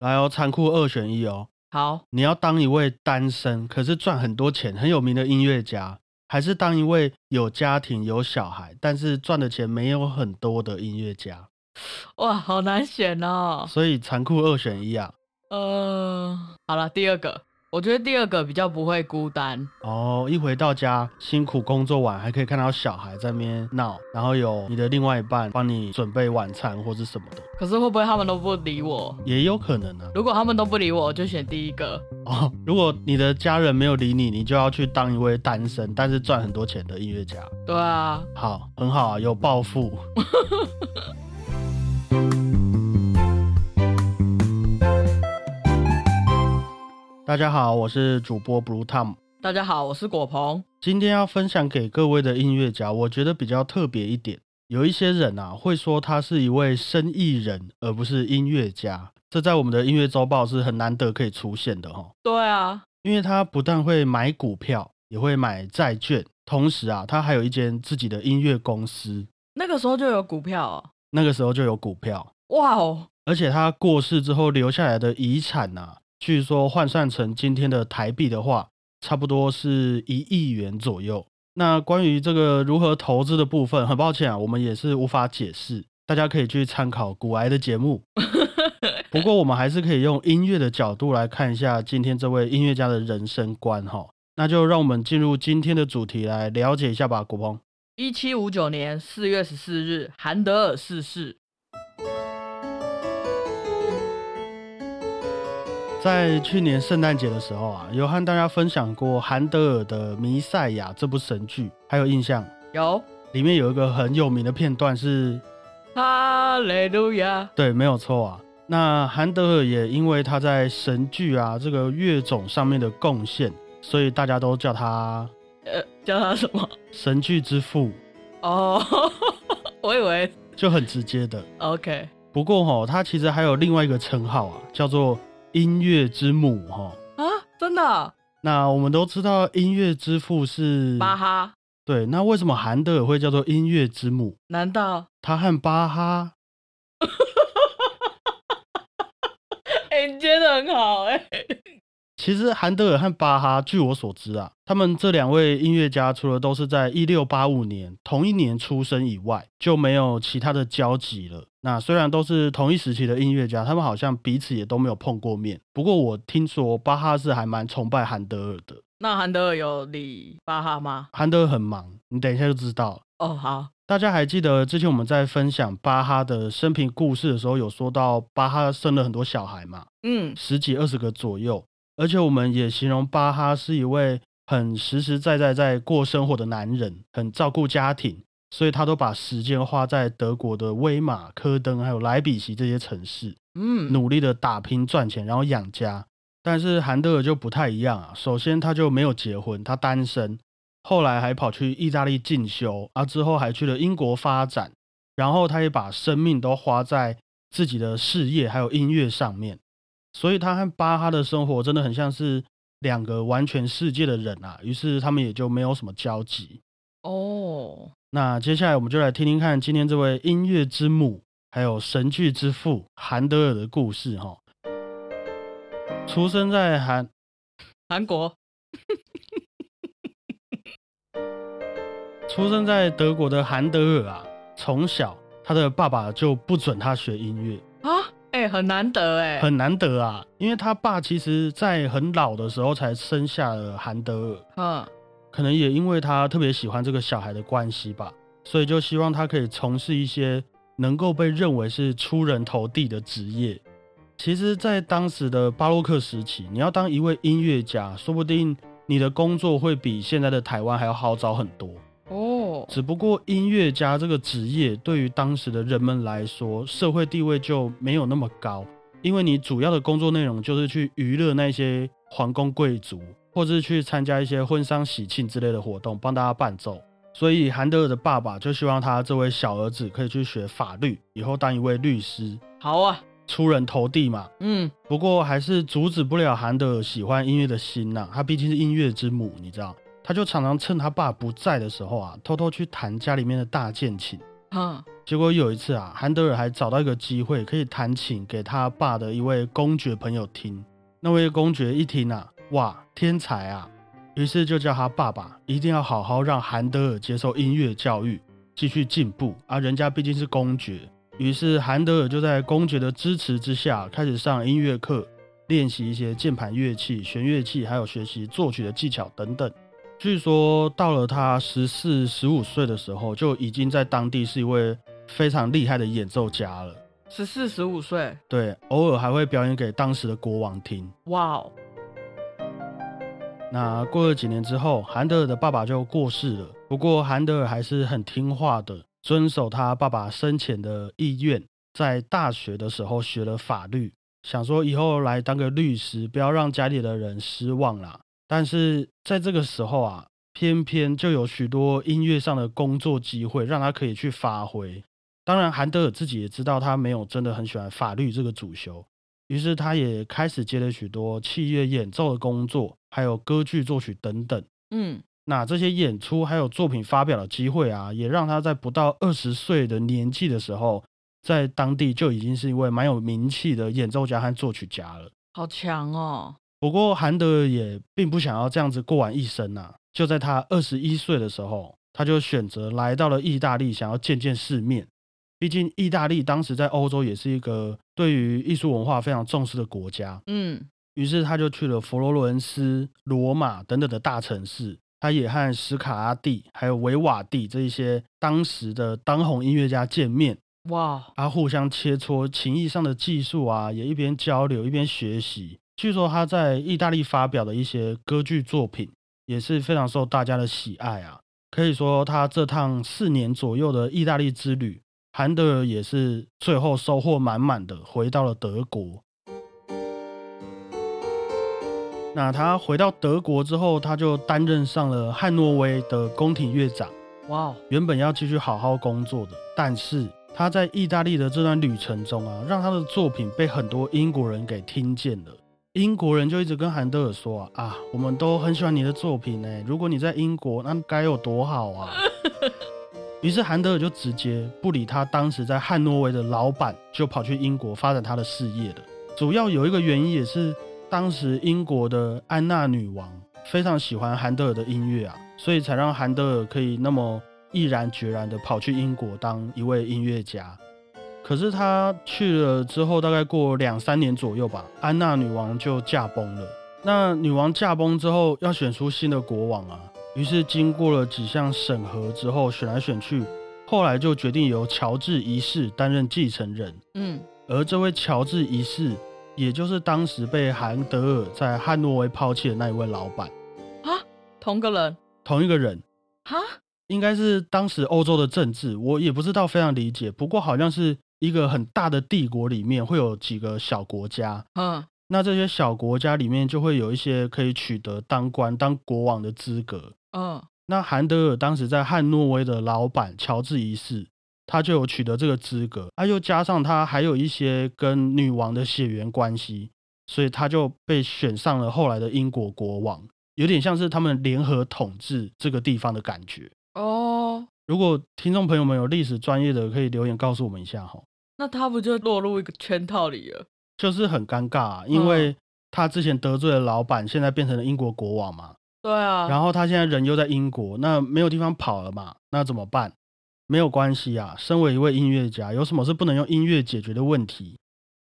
来哦，残酷二选一哦，好，你要当一位单身可是赚很多钱、很有名的音乐家，还是当一位有家庭有小孩，但是赚的钱没有很多的音乐家？哇，好难选哦。所以残酷二选一啊。呃，好了，第二个，我觉得第二个比较不会孤单。哦，一回到家辛苦工作完，还可以看到小孩在那边闹，然后有你的另外一半帮你准备晚餐或是什么的，可是会不会他们都不理我？也有可能啊。如果他们都不理我，我就选第一个。哦，如果你的家人没有理你，你就要去当一位单身但是赚很多钱的音乐家。对啊，好，很好啊，有抱负。大家好，我是主播 Blue Tom。大家好，我是果鹏。今天要分享给各位的音乐家，我觉得比较特别一点。有一些人啊，会说他是一位生意人，而不是音乐家。这在我们的音乐周报是很难得可以出现的哈。对啊，因为他不但会买股票，也会买债券，同时啊，他还有一间自己的音乐公司。那个时候就有股票哦。那个时候就有股票，哇哦！而且他过世之后留下来的遗产啊，据说换算成今天的台币的话，差不多是一亿元左右。那关于这个如何投资的部分，很抱歉啊，我们也是无法解释，大家可以去参考古癌的节目。不过我们还是可以用音乐的角度来看一下今天这位音乐家的人生观哈。那就让我们进入今天的主题来了解一下吧，古鹏。一七五九年四月十四日，韩德尔逝世。在去年圣诞节的时候啊，有和大家分享过韩德尔的《弥赛亚》这部神剧，还有印象？有，里面有一个很有名的片段是“哈利路亚”。对，没有错啊。那韩德尔也因为他在神剧啊这个乐种上面的贡献，所以大家都叫他。呃，叫他什么？神剧之父。哦，我以为就很直接的。OK。不过哈，他其实还有另外一个称号啊，叫做音乐之母哈。啊，真的？那我们都知道音乐之父是巴哈。对，那为什么韩德尔会叫做音乐之母？难道他和巴哈？哎，你接的很好哎。其实韩德尔和巴哈，据我所知啊，他们这两位音乐家除了都是在一六八五年同一年出生以外，就没有其他的交集了。那虽然都是同一时期的音乐家，他们好像彼此也都没有碰过面。不过我听说巴哈是还蛮崇拜韩德尔的。那韩德尔有理巴哈吗？韩德尔很忙，你等一下就知道。哦，好。大家还记得之前我们在分享巴哈的生平故事的时候，有说到巴哈生了很多小孩嘛？嗯，十几二十个左右。而且我们也形容巴哈是一位很实实在在在过生活的男人，很照顾家庭，所以他都把时间花在德国的威马、科登还有莱比锡这些城市，嗯，努力的打拼赚钱，然后养家。但是韩德尔就不太一样啊，首先他就没有结婚，他单身，后来还跑去意大利进修，啊之后还去了英国发展，然后他也把生命都花在自己的事业还有音乐上面。所以他和巴哈的生活真的很像是两个完全世界的人啊，于是他们也就没有什么交集哦。那接下来我们就来听听看今天这位音乐之母，还有神剧之父韩德尔的故事哈。出生在韩韩国，出生在德国的韩德尔啊，从小他的爸爸就不准他学音乐啊。哎，很难得哎，很难得啊！因为他爸其实在很老的时候才生下了韩德尔，嗯，可能也因为他特别喜欢这个小孩的关系吧，所以就希望他可以从事一些能够被认为是出人头地的职业。其实，在当时的巴洛克时期，你要当一位音乐家，说不定你的工作会比现在的台湾还要好找很多。哦，只不过音乐家这个职业对于当时的人们来说，社会地位就没有那么高，因为你主要的工作内容就是去娱乐那些皇宫贵族，或者是去参加一些婚丧喜庆之类的活动，帮大家伴奏。所以韩德尔的爸爸就希望他这位小儿子可以去学法律，以后当一位律师。好啊，出人头地嘛。嗯，不过还是阻止不了韩德尔喜欢音乐的心呐，他毕竟是音乐之母，你知道。他就常常趁他爸不在的时候啊，偷偷去弹家里面的大键琴，嗯，结果有一次啊，韩德尔还找到一个机会，可以弹琴给他爸的一位公爵朋友听。那位公爵一听啊，哇，天才啊！于是就叫他爸爸一定要好好让韩德尔接受音乐教育，继续进步啊。人家毕竟是公爵，于是韩德尔就在公爵的支持之下，开始上音乐课，练习一些键盘乐器、弦乐器，还有学习作曲的技巧等等。据说到了他十四、十五岁的时候，就已经在当地是一位非常厉害的演奏家了。十四、十五岁，对，偶尔还会表演给当时的国王听。哇哦！那过了几年之后，韩德尔的爸爸就过世了。不过韩德尔还是很听话的，遵守他爸爸生前的意愿，在大学的时候学了法律，想说以后来当个律师，不要让家里的人失望啦。但是在这个时候啊，偏偏就有许多音乐上的工作机会让他可以去发挥。当然，韩德尔自己也知道他没有真的很喜欢法律这个主修。于是他也开始接了许多器乐演奏的工作，还有歌剧作曲等等。嗯，那这些演出还有作品发表的机会啊，也让他在不到二十岁的年纪的时候，在当地就已经是一位蛮有名气的演奏家和作曲家了。好强哦！不过韩德尔也并不想要这样子过完一生呐。就在他二十一岁的时候，他就选择来到了意大利，想要见见世面。毕竟，意大利当时在欧洲也是一个对于艺术文化非常重视的国家。嗯，于是他就去了佛罗伦斯、罗马等等的大城市。他也和史卡阿蒂还有维瓦蒂这一些当时的当红音乐家见面。哇！他互相切磋琴艺上的技术啊，也一边交流一边学习。据说他在意大利发表的一些歌剧作品也是非常受大家的喜爱啊。可以说，他这趟四年左右的意大利之旅。韩德尔也是最后收获满满的回到了德国。那他回到德国之后，他就担任上了汉诺威的宫廷乐长。哇，原本要继续好好工作的，但是他在意大利的这段旅程中啊，让他的作品被很多英国人给听见了。英国人就一直跟韩德尔说啊，啊，我们都很喜欢你的作品呢。如果你在英国，那该有多好啊！于是韩德尔就直接不理他当时在汉诺威的老板，就跑去英国发展他的事业了。主要有一个原因，也是当时英国的安娜女王非常喜欢韩德尔的音乐啊，所以才让韩德尔可以那么毅然决然的跑去英国当一位音乐家。可是他去了之后，大概过两三年左右吧，安娜女王就驾崩了。那女王驾崩之后，要选出新的国王啊。于是经过了几项审核之后，选来选去，后来就决定由乔治一世担任继承人。嗯，而这位乔治一世，也就是当时被韩德尔在汉诺威抛弃的那一位老板。啊，同个人，同一个人。啊，应该是当时欧洲的政治，我也不知道非常理解。不过好像是一个很大的帝国里面会有几个小国家。嗯。那这些小国家里面就会有一些可以取得当官、当国王的资格。嗯，那韩德尔当时在汉诺威的老板乔治一世，他就有取得这个资格。啊，又加上他还有一些跟女王的血缘关系，所以他就被选上了后来的英国国王，有点像是他们联合统治这个地方的感觉。哦，如果听众朋友们有历史专业的，可以留言告诉我们一下哈。那他不就落入一个圈套里了？就是很尴尬，啊因为他之前得罪了老板，现在变成了英国国王嘛。对啊。然后他现在人又在英国，那没有地方跑了嘛？那怎么办？没有关系啊，身为一位音乐家，有什么是不能用音乐解决的问题？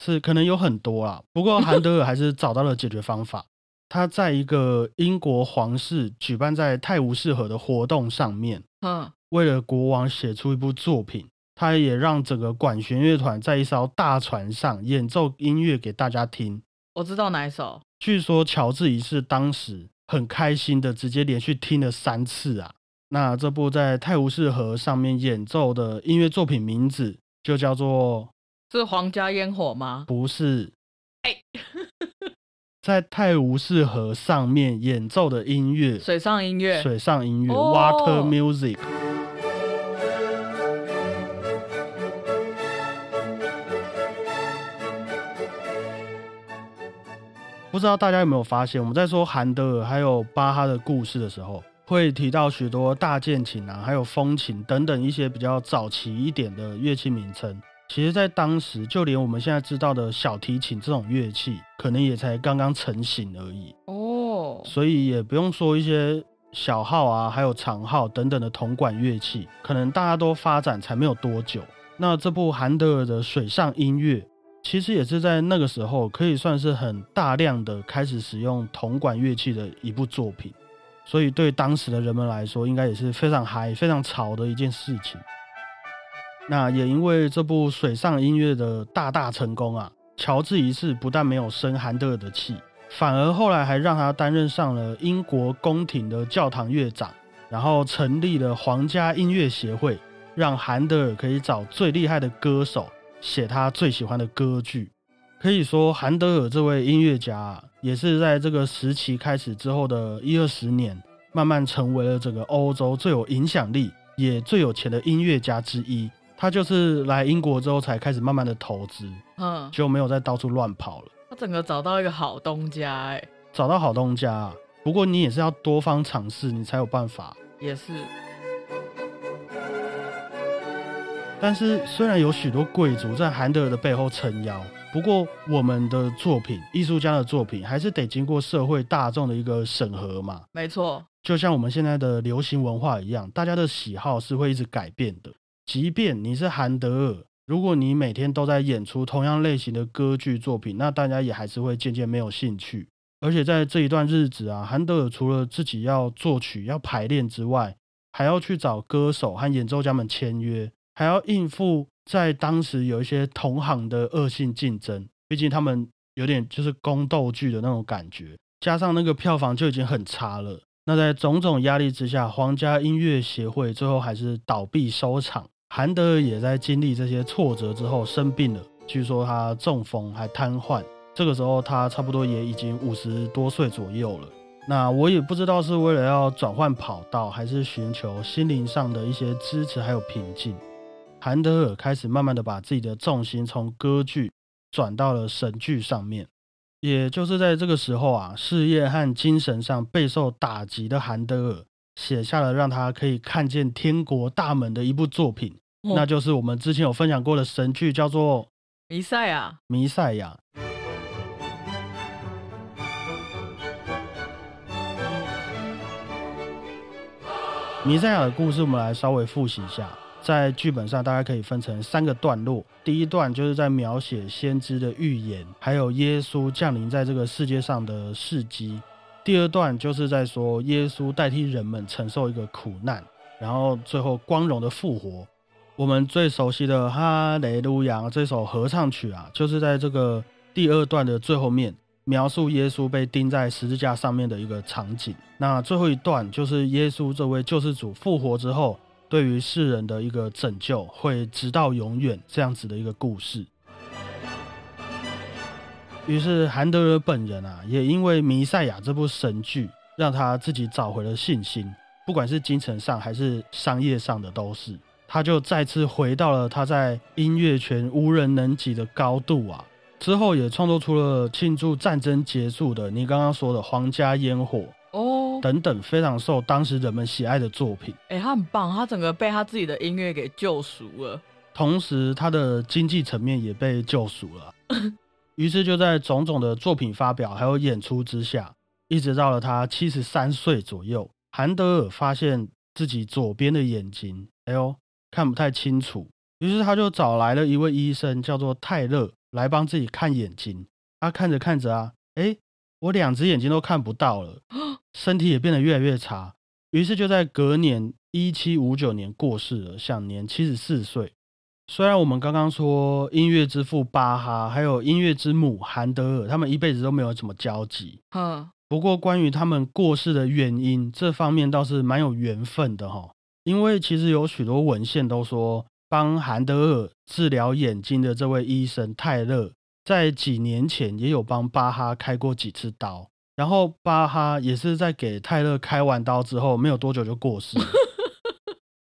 是可能有很多啊。不过韩德尔还是找到了解决方法。他在一个英国皇室举办在泰晤士河的活动上面，嗯，为了国王写出一部作品。他也让整个管弦乐团在一艘大船上演奏音乐给大家听。我知道哪一首？据说乔治一世当时很开心的，直接连续听了三次啊。那这部在泰晤士河上面演奏的音乐作品名字就叫做是皇家烟火吗？不是，哎，在泰晤士河上面演奏的音乐，水上音乐，水上音乐，Water Music。不知道大家有没有发现，我们在说韩德尔还有巴哈的故事的时候，会提到许多大键琴啊，还有风琴等等一些比较早期一点的乐器名称。其实，在当时，就连我们现在知道的小提琴这种乐器，可能也才刚刚成型而已哦。所以也不用说一些小号啊，还有长号等等的铜管乐器，可能大家都发展才没有多久。那这部韩德尔的水上音乐，其实也是在那个时候可以算是很大量的开始使用铜管乐器的一部作品。所以对当时的人们来说，应该也是非常嗨、非常潮的一件事情。那也因为这部水上音乐的大大成功啊，乔治一世不但没有生韩德尔的气，反而后来还让他担任上了英国宫廷的教堂乐长，然后成立了皇家音乐协会，让韩德尔可以找最厉害的歌手写他最喜欢的歌剧。可以说，韩德尔这位音乐家也是在这个时期开始之后的一二十年，慢慢成为了整个欧洲最有影响力也最有钱的音乐家之一。他就是来英国之后才开始慢慢的投资，嗯，就没有再到处乱跑了。他整个找到一个好东家，哎，找到好东家。不过你也是要多方尝试，你才有办法。也是。但是虽然有许多贵族在韩德尔的背后撑腰，不过我们的作品，艺术家的作品，还是得经过社会大众的一个审核嘛。没错，就像我们现在的流行文化一样，大家的喜好是会一直改变的。即便你是韩德尔，如果你每天都在演出同样类型的歌剧作品，那大家也还是会渐渐没有兴趣。而且在这一段日子啊，韩德尔除了自己要作曲、要排练之外，还要去找歌手和演奏家们签约，还要应付在当时有一些同行的恶性竞争。毕竟他们有点就是宫斗剧的那种感觉，加上那个票房就已经很差了。那在种种压力之下，皇家音乐协会最后还是倒闭收场。韩德尔也在经历这些挫折之后生病了，据说他中风还瘫痪。这个时候他差不多也已经五十多岁左右了。那我也不知道是为了要转换跑道，还是寻求心灵上的一些支持还有平静。韩德尔开始慢慢的把自己的重心从歌剧转到了神剧上面。也就是在这个时候啊，事业和精神上备受打击的韩德尔，写下了让他可以看见天国大门的一部作品。那就是我们之前有分享过的神剧，叫做《弥赛亚》。弥赛亚。弥赛亚的故事，我们来稍微复习一下。在剧本上，大概可以分成三个段落。第一段就是在描写先知的预言，还有耶稣降临在这个世界上的事迹。第二段就是在说耶稣代替人们承受一个苦难，然后最后光荣的复活。我们最熟悉的《哈雷路亚》这首合唱曲啊，就是在这个第二段的最后面，描述耶稣被钉在十字架上面的一个场景。那最后一段就是耶稣这位救世主复活之后，对于世人的一个拯救，会直到永远这样子的一个故事。于是韩德尔本人啊，也因为《弥赛亚》这部神剧，让他自己找回了信心，不管是精神上还是商业上的，都是。他就再次回到了他在音乐圈无人能及的高度啊！之后也创作出了庆祝战争结束的你刚刚说的皇家烟火等等非常受当时人们喜爱的作品。哎，他很棒，他整个被他自己的音乐给救赎了，同时他的经济层面也被救赎了。于是就在种种的作品发表还有演出之下，一直到了他七十三岁左右，韩德尔发现自己左边的眼睛，哎呦。看不太清楚，于是他就找来了一位医生，叫做泰勒，来帮自己看眼睛。他看着看着啊，哎，我两只眼睛都看不到了，身体也变得越来越差。于是就在隔年一七五九年过世了，享年七十四岁。虽然我们刚刚说音乐之父巴哈，还有音乐之母韩德尔，他们一辈子都没有什么交集。嗯，不过关于他们过世的原因，这方面倒是蛮有缘分的哈。因为其实有许多文献都说，帮韩德尔治疗眼睛的这位医生泰勒，在几年前也有帮巴哈开过几次刀，然后巴哈也是在给泰勒开完刀之后，没有多久就过世，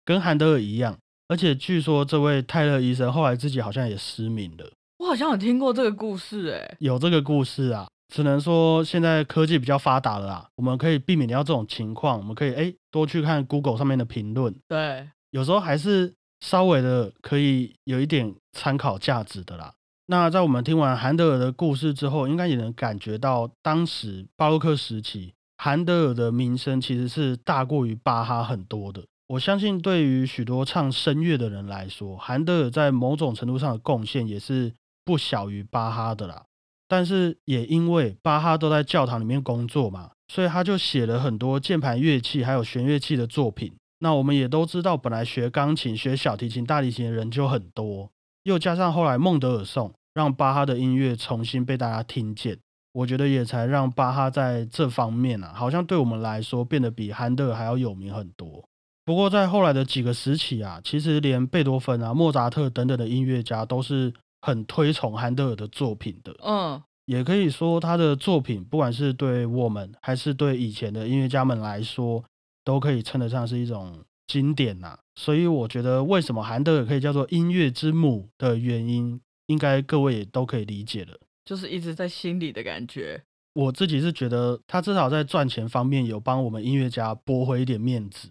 跟韩德尔一样。而且据说这位泰勒医生后来自己好像也失明了。我好像有听过这个故事，哎，有这个故事啊。只能说现在科技比较发达了啦，我们可以避免掉这种情况。我们可以哎多去看 Google 上面的评论，对，有时候还是稍微的可以有一点参考价值的啦。那在我们听完韩德尔的故事之后，应该也能感觉到当时巴洛克时期韩德尔的名声其实是大过于巴哈很多的。我相信对于许多唱声乐的人来说，韩德尔在某种程度上的贡献也是不小于巴哈的啦。但是也因为巴哈都在教堂里面工作嘛，所以他就写了很多键盘乐器还有弦乐器的作品。那我们也都知道，本来学钢琴、学小提琴、大提琴的人就很多，又加上后来孟德尔颂，让巴哈的音乐重新被大家听见。我觉得也才让巴哈在这方面啊，好像对我们来说变得比韩德尔还要有名很多。不过在后来的几个时期啊，其实连贝多芬啊、莫扎特等等的音乐家都是。很推崇韩德尔的作品的，嗯，也可以说他的作品，不管是对我们还是对以前的音乐家们来说，都可以称得上是一种经典呐。所以我觉得，为什么韩德尔可以叫做音乐之母的原因，应该各位也都可以理解了，就是一直在心里的感觉。我自己是觉得，他至少在赚钱方面有帮我们音乐家驳回一点面子。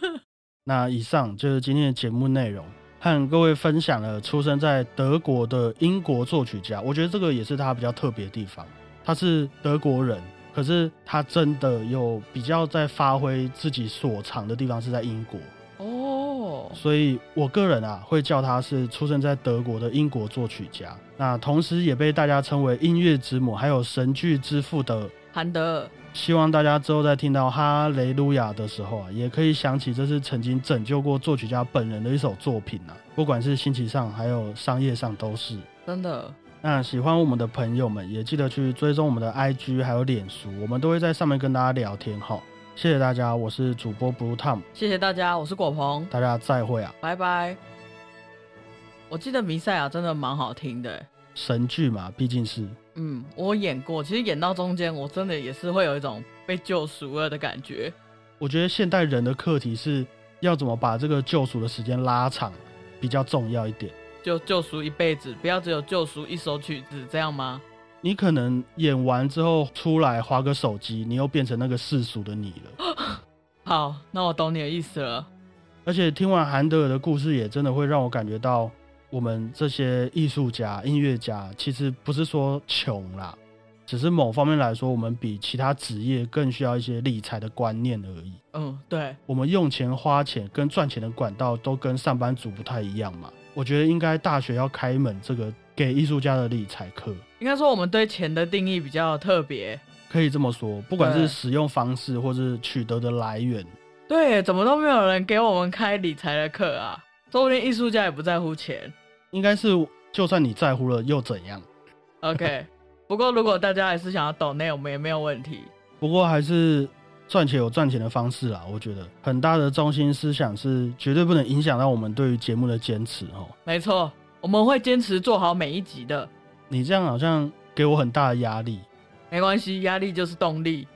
那以上就是今天的节目内容。和各位分享了出生在德国的英国作曲家，我觉得这个也是他比较特别的地方。他是德国人，可是他真的有比较在发挥自己所长的地方是在英国哦。所以我个人啊会叫他是出生在德国的英国作曲家。那同时也被大家称为音乐之母，还有神剧之父的韩德尔。希望大家之后在听到《哈雷路亚》的时候啊，也可以想起这是曾经拯救过作曲家本人的一首作品啊。不管是心情上还有商业上都是真的。那喜欢我们的朋友们也记得去追踪我们的 IG 还有脸书，我们都会在上面跟大家聊天哈。谢谢大家，我是主播 Blue Tom。谢谢大家，我是果鹏。大家再会啊，拜拜。我记得弥赛亚真的蛮好听的，神剧嘛，毕竟是。嗯，我演过，其实演到中间，我真的也是会有一种被救赎了的感觉。我觉得现代人的课题是要怎么把这个救赎的时间拉长，比较重要一点。就救赎一辈子，不要只有救赎一首曲子，这样吗？你可能演完之后出来划个手机，你又变成那个世俗的你了。好，那我懂你的意思了。而且听完韩德尔的故事，也真的会让我感觉到。我们这些艺术家、音乐家，其实不是说穷啦，只是某方面来说，我们比其他职业更需要一些理财的观念而已。嗯，对，我们用钱、花钱跟赚钱的管道都跟上班族不太一样嘛。我觉得应该大学要开门这个给艺术家的理财课。应该说，我们对钱的定义比较特别，可以这么说。不管是使用方式，或是取得的来源，对，怎么都没有人给我们开理财的课啊？说不定艺术家也不在乎钱。应该是，就算你在乎了又怎样？OK，不过如果大家还是想要抖内，我们也没有问题。不过还是赚钱有赚钱的方式啦，我觉得很大的中心思想是绝对不能影响到我们对于节目的坚持哦。没错，我们会坚持做好每一集的。你这样好像给我很大的压力。没关系，压力就是动力。